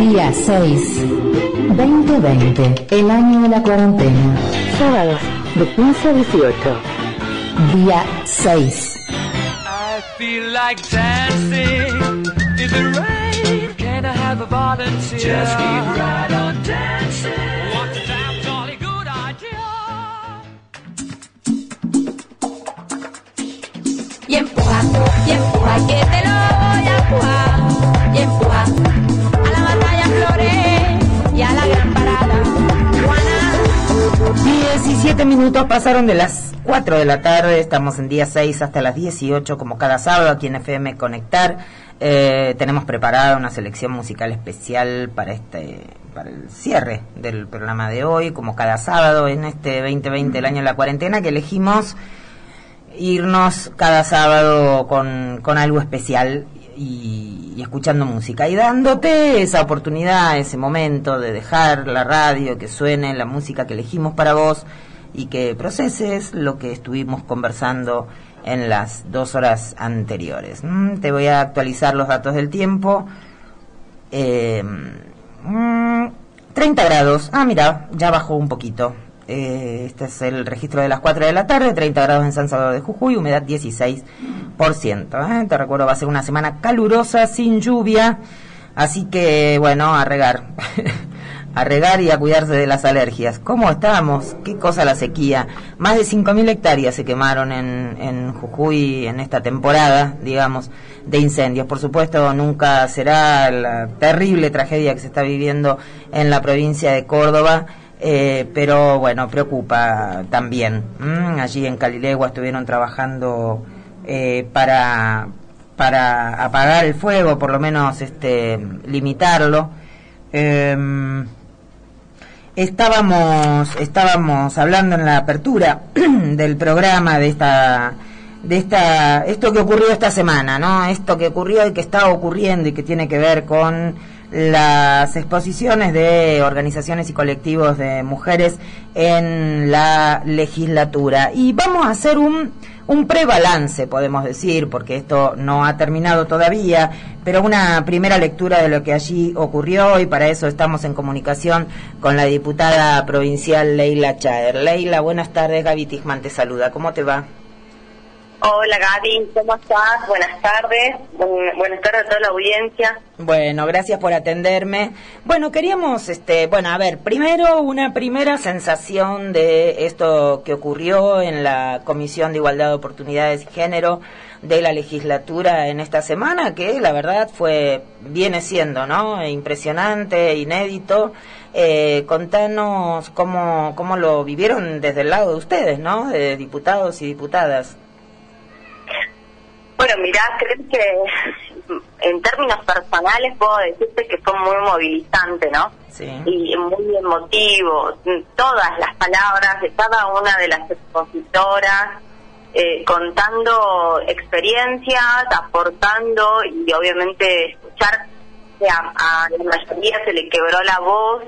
Día 6, 2020, el año de la cuarentena. Sábados, de 15 a 18. Día 6. I feel like dancing in the rain. Can I have a volunteer? Just keep right on dancing. What a damn jolly good idea. y empuja, y empuja, que te lo voy a empujar, 17 minutos pasaron de las 4 de la tarde, estamos en día 6 hasta las 18 como cada sábado aquí en FM Conectar. Eh, tenemos preparada una selección musical especial para este para el cierre del programa de hoy, como cada sábado en este 2020, el año de la cuarentena, que elegimos irnos cada sábado con, con algo especial y escuchando música y dándote esa oportunidad, ese momento de dejar la radio, que suene la música que elegimos para vos y que proceses lo que estuvimos conversando en las dos horas anteriores. Mm, te voy a actualizar los datos del tiempo. Eh, mm, 30 grados. Ah, mira, ya bajó un poquito. Eh, este es el registro de las 4 de la tarde, 30 grados en San Salvador de Jujuy, humedad 16%. ¿eh? Te recuerdo, va a ser una semana calurosa, sin lluvia. Así que, bueno, a regar. a regar y a cuidarse de las alergias. ¿Cómo estamos? ¿Qué cosa la sequía? Más de 5.000 hectáreas se quemaron en, en Jujuy en esta temporada, digamos, de incendios. Por supuesto, nunca será la terrible tragedia que se está viviendo en la provincia de Córdoba. Eh, pero bueno, preocupa también. Mm, allí en Calilegua estuvieron trabajando eh, para, para apagar el fuego, por lo menos este, limitarlo. Em, estábamos, estábamos hablando en la apertura del programa de esta de esta esto que ocurrió esta semana, ¿no? Esto que ocurrió y que está ocurriendo y que tiene que ver con las exposiciones de organizaciones y colectivos de mujeres en la legislatura. Y vamos a hacer un, un prebalance, podemos decir, porque esto no ha terminado todavía, pero una primera lectura de lo que allí ocurrió y para eso estamos en comunicación con la diputada provincial Leila Chaer. Leila, buenas tardes, Gaby Tisman te saluda. ¿Cómo te va? Hola Gaby, ¿cómo estás? Buenas tardes. Bu- Buenas tardes a toda la audiencia. Bueno, gracias por atenderme. Bueno, queríamos, este, bueno, a ver, primero una primera sensación de esto que ocurrió en la Comisión de Igualdad de Oportunidades y Género de la legislatura en esta semana, que la verdad fue, viene siendo, ¿no? Impresionante, inédito. Eh, contanos cómo, cómo lo vivieron desde el lado de ustedes, ¿no? De diputados y diputadas. Bueno, mirá, creo que en términos personales puedo decirte que fue muy movilizante, ¿no? Sí. Y muy emotivo. Todas las palabras de cada una de las expositoras, eh, contando experiencias, aportando y obviamente escuchar que a, a la mayoría se le quebró la voz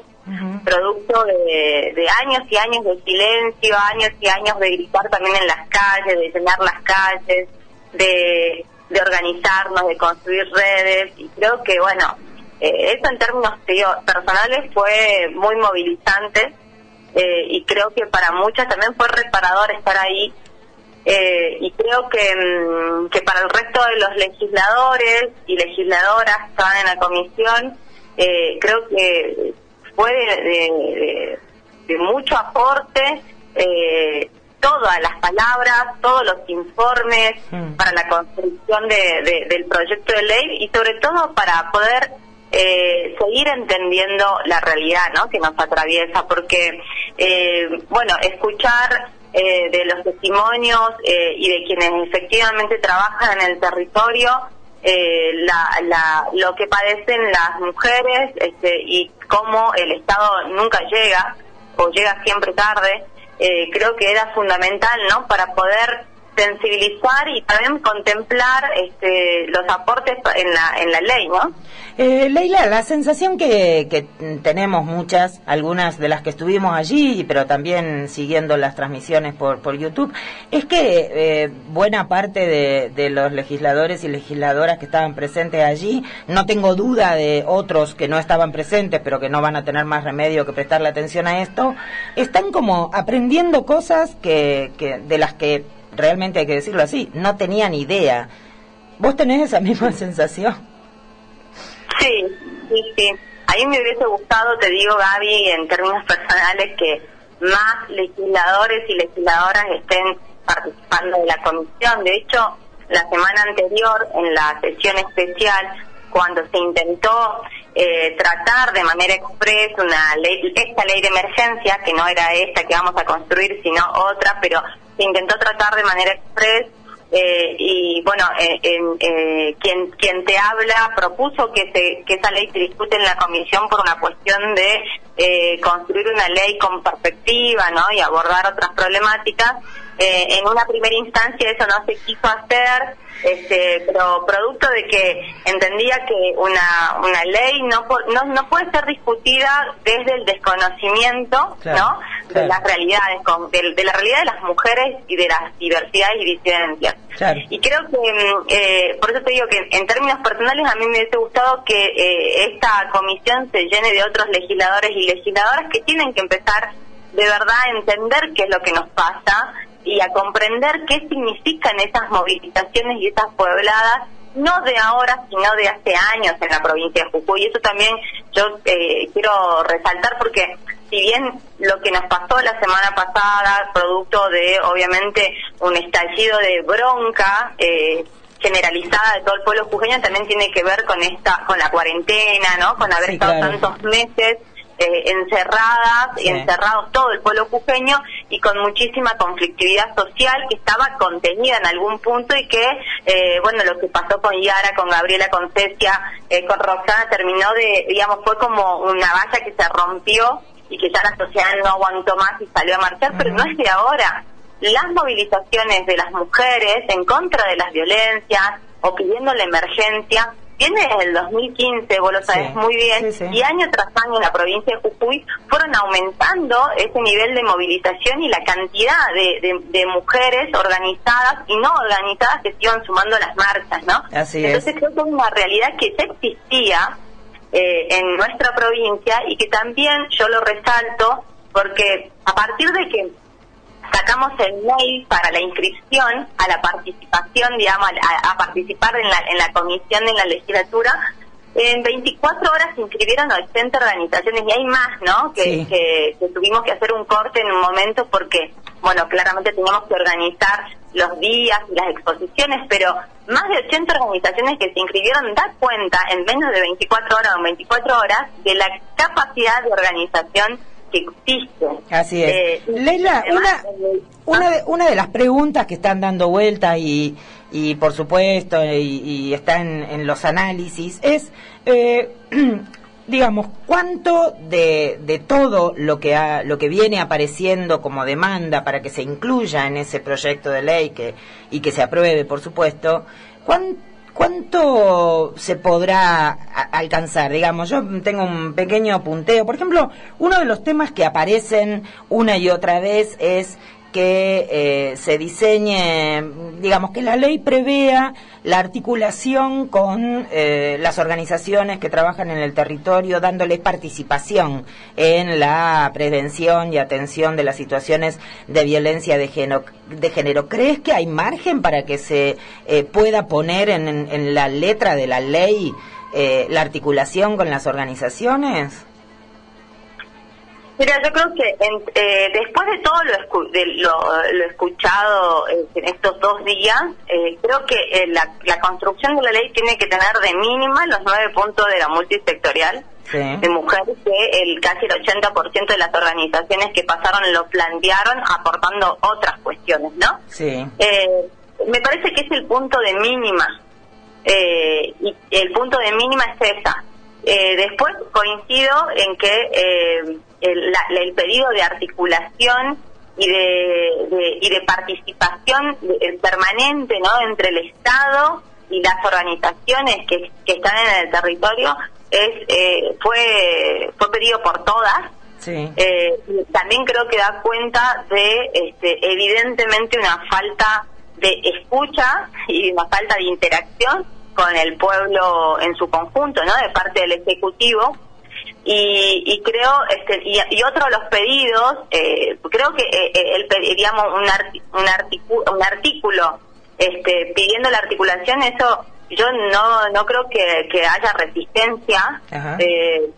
producto de, de años y años de silencio, años y años de gritar también en las calles, de llenar las calles, de, de organizarnos, de construir redes, y creo que, bueno, eh, eso en términos digo, personales fue muy movilizante, eh, y creo que para muchas también fue reparador estar ahí, eh, y creo que, mm, que para el resto de los legisladores y legisladoras que estaban en la comisión, eh, creo que fue de, de- de- de mucho aporte eh, todas las palabras, todos los informes Mm. para la construcción de- de- del proyecto de ley y sobre todo para poder eh, seguir entendiendo la realidad ¿no? que nos atraviesa, porque, eh, bueno, escuchar eh, de los testimonios eh, y de quienes efectivamente trabajan en el territorio, eh, la, la, lo que padecen las mujeres este, y cómo el Estado nunca llega o llega siempre tarde, eh, creo que era fundamental, ¿no? Para poder sensibilizar y también contemplar este, los aportes en la, en la ley, ¿no? Eh, Leila, la sensación que, que tenemos muchas, algunas de las que estuvimos allí, pero también siguiendo las transmisiones por, por YouTube, es que eh, buena parte de, de los legisladores y legisladoras que estaban presentes allí, no tengo duda de otros que no estaban presentes, pero que no van a tener más remedio que prestarle atención a esto, están como aprendiendo cosas que, que de las que realmente hay que decirlo así, no tenían idea. ¿Vos tenés esa misma sensación? Sí, sí, sí. A mí me hubiese gustado, te digo, Gaby, en términos personales, que más legisladores y legisladoras estén participando de la comisión. De hecho, la semana anterior, en la sesión especial, cuando se intentó eh, tratar de manera express una ley, esta ley de emergencia, que no era esta que vamos a construir, sino otra, pero intentó tratar de manera express eh, y bueno, eh, eh, quien quien te habla propuso que se, que esa ley se discute en la comisión por una cuestión de eh, construir una ley con perspectiva, ¿no? Y abordar otras problemáticas. En una primera instancia eso no se quiso hacer, este, pero producto de que entendía que una una ley no no, no puede ser discutida desde el desconocimiento, ¿no? De las realidades, con, de, de la realidad de las mujeres y de las diversidades y disidencias. Claro. Y creo que, mm, eh, por eso te digo que en términos personales a mí me hubiese gustado que eh, esta comisión se llene de otros legisladores y legisladoras que tienen que empezar de verdad a entender qué es lo que nos pasa y a comprender qué significan esas movilizaciones y esas puebladas no de ahora, sino de hace años en la provincia de Jujuy. Y eso también yo eh, quiero resaltar porque si bien lo que nos pasó la semana pasada, producto de obviamente un estallido de bronca, eh, generalizada de todo el pueblo jujeño también tiene que ver con esta con la cuarentena no con haber Sí, estado claro. tantos meses eh, encerradas Sí. encerrados todo el pueblo jujeño y con muchísima conflictividad social que estaba contenida en algún punto y que eh, bueno lo que pasó con Yara con Gabriela con Cecia eh, con Roxana terminó de digamos fue como una valla que se rompió y que ya la sociedad no aguantó más y salió a marchar pero no es de ahora las movilizaciones de las mujeres en contra de las violencias o pidiendo la emergencia viene desde el 2015, vos lo sabés Sí, muy bien, sí, sí. y año tras año en la provincia de Jujuy fueron aumentando ese nivel de movilización y la cantidad de, de- de mujeres organizadas y no organizadas que se iban sumando a las marchas, ¿no? Así es. Entonces creo que es una realidad que ya existía eh, en nuestra provincia y que también yo lo resalto porque a partir de que sacamos el mail para la inscripción a la participación, digamos, a, a participar en la, en la comisión de la legislatura, en 24 horas se inscribieron 80 organizaciones y hay más, ¿no? Que, Sí. que, que tuvimos que hacer un corte en un momento porque, bueno, claramente teníamos que organizar los días y las exposiciones, pero más de 80 organizaciones que se inscribieron da cuenta en menos de 24 horas o en 24 horas de la capacidad de organización que existe. Así es. Eh, Leila, además, una, una, de, una de las preguntas que están dando vuelta y, y por supuesto, y, y está en, en los análisis, es, eh, digamos, cuánto de, de todo lo que, ha, lo que viene apareciendo como demanda para que se incluya en ese proyecto de ley que, y que se apruebe, por supuesto, cuán- ¿Cuánto se podrá alcanzar? Digamos, yo tengo un pequeño punteo. Por ejemplo, uno de los temas que aparecen una y otra vez es que eh, se diseñe, digamos, que la ley prevea la articulación con eh, las organizaciones que trabajan en el territorio, dándoles participación en la prevención y atención de las situaciones de violencia de género. De género. ¿Crees que hay margen para que se eh, pueda poner en, en- la letra de la ley eh, la articulación con las organizaciones? Mira, yo creo que en- eh, después de todo lo, escu- de lo, lo escuchado eh, en estos dos días, eh, creo que eh, la, la construcción de la ley tiene que tener de mínima los nueve puntos de la multisectorial Sí. de mujeres que el casi el 80% de las organizaciones que pasaron lo plantearon aportando otras cuestiones, ¿no? Sí. Eh, me parece que es el punto de mínima. Eh, y el punto de mínima es esa. Eh, después coincido en que eh, el, la- el pedido de articulación y de, de- y de participación eh, permanente no entre el Estado y las organizaciones que, que están en el territorio es eh, fue fue pedido por todas Sí. eh, también creo que da cuenta de este, evidentemente una falta de escucha y una falta de interacción con el pueblo en su conjunto, ¿no? De parte del ejecutivo y, y creo este y, y otro de los pedidos eh, creo que eh, eh, el pe- digamos un arti- un, articu- un artículo este pidiendo la articulación eso yo no no creo que, que haya resistencia eh,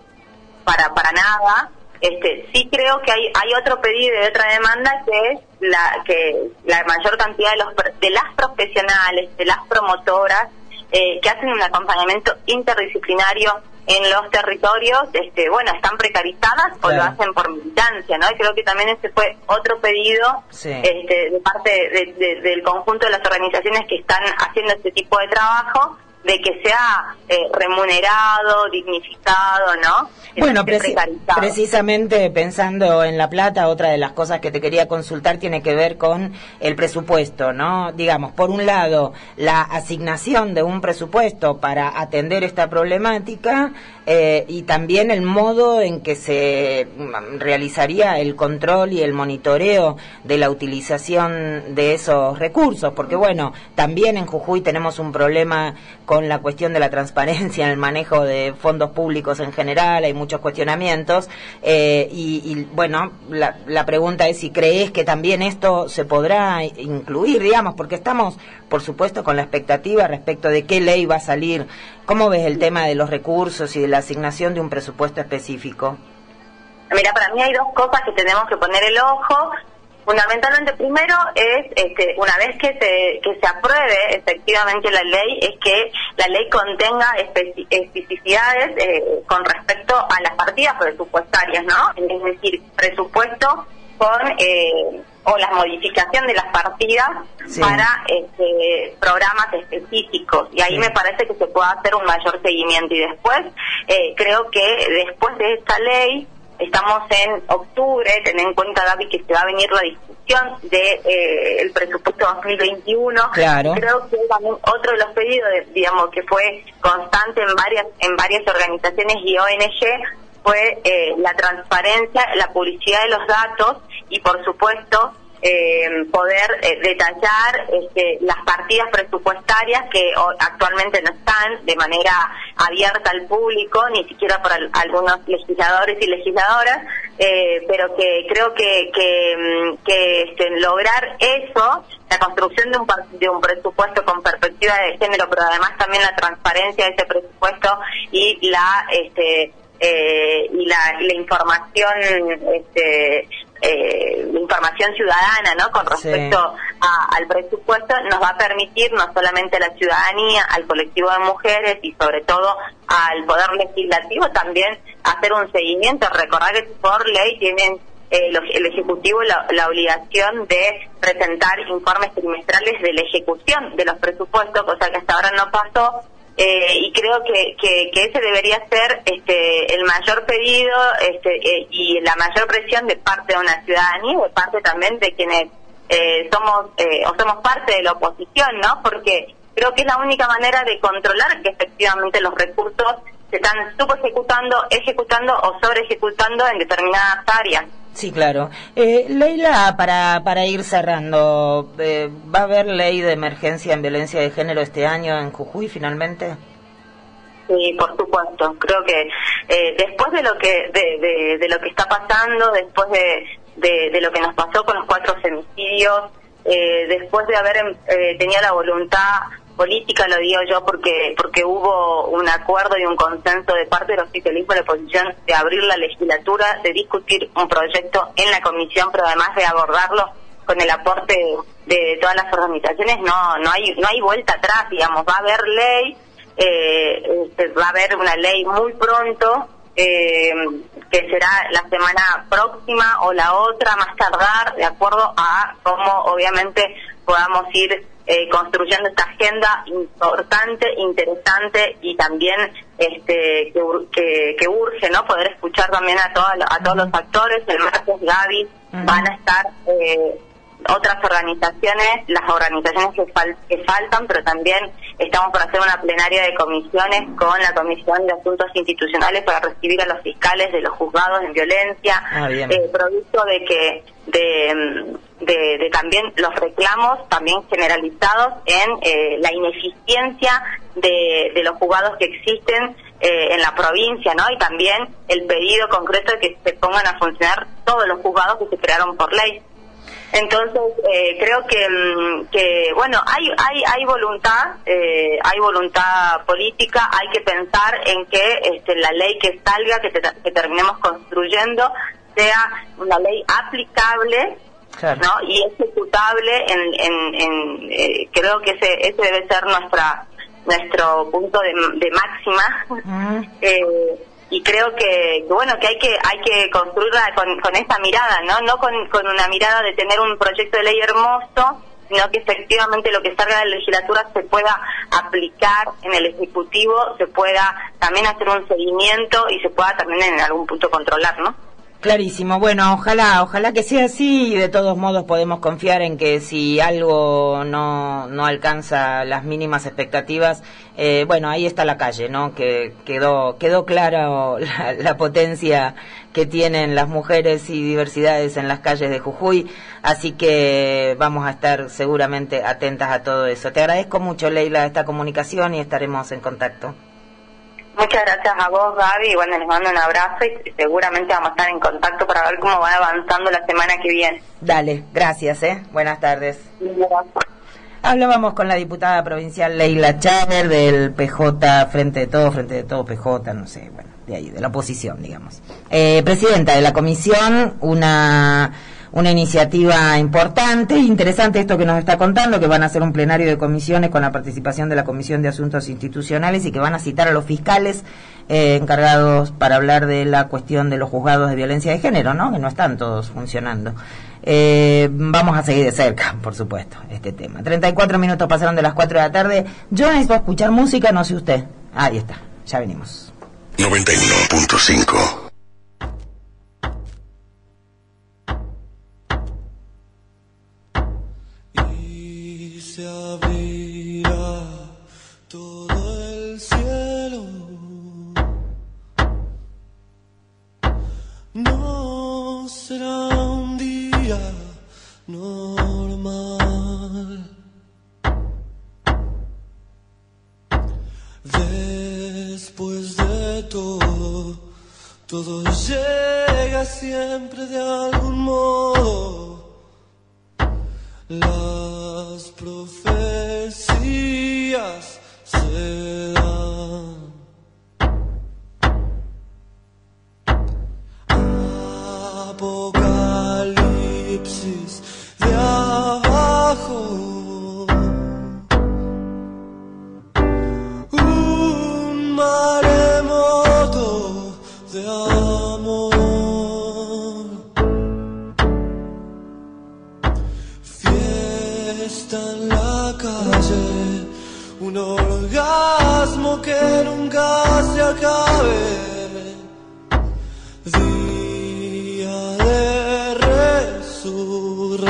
para para nada. Este sí creo que hay hay otro pedido y otra demanda que es la que la mayor cantidad de los de las profesionales de las promotoras eh, que hacen un acompañamiento interdisciplinario en los territorios, este, bueno, están precarizadas o lo hacen por militancia, ¿no? Y creo que también ese fue otro pedido Sí. este, de parte de- de- del conjunto de las organizaciones que están haciendo este tipo de trabajo, de que sea eh, remunerado, dignificado, ¿no? Que Bueno, preci- precisamente pensando en La Plata, otra de las cosas que te quería consultar tiene que ver con el presupuesto, ¿no? Digamos, por un lado, la asignación de un presupuesto para atender esta problemática eh, y también el modo en que se mm, realizaría el control y el monitoreo de la utilización de esos recursos, porque bueno, también en Jujuy tenemos un problema con la cuestión de la transparencia en el manejo de fondos públicos en general, hay muchos cuestionamientos eh, y, y, bueno, la, la pregunta es si crees que también esto se podrá incluir, digamos, porque estamos, por supuesto, con la expectativa respecto de qué ley va a salir. ¿Cómo ves el tema de los recursos y de la asignación de un presupuesto específico? Mira, para mí hay dos cosas que tenemos que poner el ojo. Fundamentalmente, primero es, este, una vez que se, que se apruebe efectivamente la ley, es que la ley contenga especi- especificidades eh, con respecto a las partidas presupuestarias, ¿no? Es decir, presupuesto con, eh, o la modificación de las partidas Sí. para este, programas específicos. Y ahí Sí. me parece que se puede hacer un mayor seguimiento. Y después, eh, creo que después de esta ley, estamos en octubre, ten en cuenta, Gaby, que se va a venir la discusión de eh, el presupuesto 2021. Claro. Creo que también otro de los pedidos, de- digamos, que fue constante en varias en varias organizaciones y ONG fue eh, la transparencia, la publicidad de los datos y, por supuesto, eh, poder eh, detallar este, las partidas presupuestarias que actualmente no están de manera abierta al público, ni siquiera por al- algunos legisladores y legisladoras, eh, pero que creo que, que, mm, este, lograr eso, la construcción de un, de un presupuesto con perspectiva de género, pero además también la transparencia de ese presupuesto y la este, eh, y la, la información este, eh, información ciudadana no con Sí. respecto a- al presupuesto nos va a permitir no solamente a la ciudadanía al colectivo de mujeres y sobre todo al poder legislativo también hacer un seguimiento. Recordar que por ley tienen eh, el Ejecutivo la, la obligación de presentar informes trimestrales de la ejecución de los presupuestos, cosa que hasta ahora no pasó, eh, y creo que, que, ese debería ser este, el mayor pedido este, eh, y la mayor presión de parte de una ciudadanía y de parte también de quienes eh, somos eh, o somos parte de la oposición, ¿no? Porque creo que es la única manera de controlar que efectivamente los recursos se están subejecutando, ejecutando o sobre ejecutando en determinadas áreas. Sí, claro. Eh, Leila, para, para ir cerrando, eh, ¿va a haber ley de emergencia en violencia de género este año en Jujuy finalmente? Sí, por supuesto. Creo que eh, después de lo que de, de- lo que está pasando, después de, de, de lo que nos pasó con los cuatro femicidios, eh, después de haber em, eh, tenido la voluntad política, lo digo yo, porque porque hubo un acuerdo y un consenso de parte del oficialismo de la oposición de abrir la legislatura, de discutir un proyecto en la comisión, pero además de abordarlo con el aporte de todas las organizaciones, no no hay no hay vuelta atrás, digamos, va a haber ley eh, este, va a haber una ley muy pronto eh, que será la semana próxima o la otra más tardar de acuerdo a cómo obviamente podamos ir eh, construyendo esta agenda importante, interesante y también este que, que, que urge no poder escuchar también a todos a todos los actores. El martes Gaby van a estar eh, otras organizaciones, las organizaciones que, fal- que faltan, pero también estamos por hacer una plenaria de comisiones con la Comisión de Asuntos Institucionales para recibir a los fiscales de los juzgados en violencia, Ah, eh, producto de que de, de, de también los reclamos también generalizados en eh, la ineficiencia de, de los juzgados que existen eh, en la provincia, ¿no? Y también el pedido concreto de que se pongan a funcionar todos los juzgados que se crearon por ley. Entonces, eh, creo que, mm, que, bueno, hay, hay, hay voluntad, eh, hay voluntad política, hay que pensar en que este, la ley que salga, que, te- que terminemos construyendo, sea una ley aplicable Claro. ¿no? y ejecutable en, en, en, eh, creo que ese, ese debe ser nuestra nuestro punto de, de máxima Mm. eh, y creo que, que, bueno que hay que hay que construirla con, con esa mirada no no con, con una mirada de tener un proyecto de ley hermoso sino que efectivamente lo que salga de la legislatura se pueda aplicar en el ejecutivo se pueda también hacer un seguimiento y se pueda también en algún punto controlar no Clarísimo. Bueno, ojalá, ojalá que sea así de todos modos podemos confiar en que si algo no, no alcanza las mínimas expectativas, eh, bueno, ahí está la calle, ¿no? Que quedó, quedó clara la, la potencia que tienen las mujeres y diversidades en las calles de Jujuy, así que vamos a estar seguramente atentas a todo eso. Te agradezco mucho, Leila, esta comunicación y estaremos en contacto. Muchas gracias a vos, Gaby. Y bueno, les mando un abrazo y seguramente vamos a estar en contacto para ver cómo va avanzando la semana que viene. Dale, gracias, ¿eh? Buenas tardes. Hablábamos con la diputada provincial Leila Chávez del PJ, Frente de Todo, Frente de Todo PJ, no sé, bueno, de ahí, de la oposición, digamos. Eh, presidenta de la comisión, una, una iniciativa importante, interesante esto que nos está contando, que van a hacer un plenario de comisiones con la participación de la Comisión de Asuntos Institucionales y que van a citar a los fiscales eh, encargados para hablar de la cuestión de los juzgados de violencia de género, ¿no? Que no están todos funcionando. Eh, vamos a seguir de cerca, por supuesto, este tema. 34 minutos pasaron de las 4 de la tarde. Yo necesito escuchar música, no sé usted. Ahí está, ya venimos. 91.5 Las profecías se se acabe. Día de resurrección.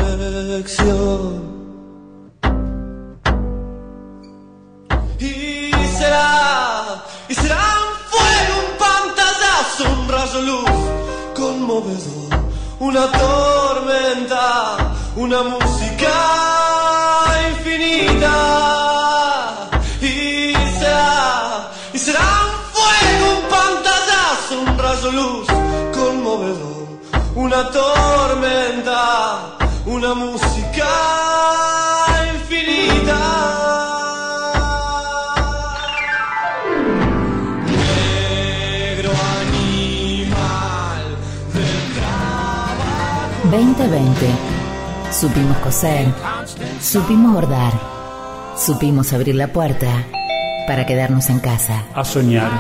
Y será, y será un fuego, un pantallazo, un rayo luz conmovedor, una tormenta, una música infinita. Una tormenta, una música infinita. Negro animal del trabajo. 2020. Supimos coser, supimos bordar, supimos abrir la puerta para quedarnos en casa. A soñar.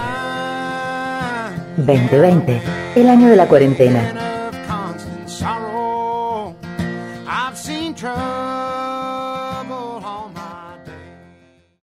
2020, el año de la cuarentena.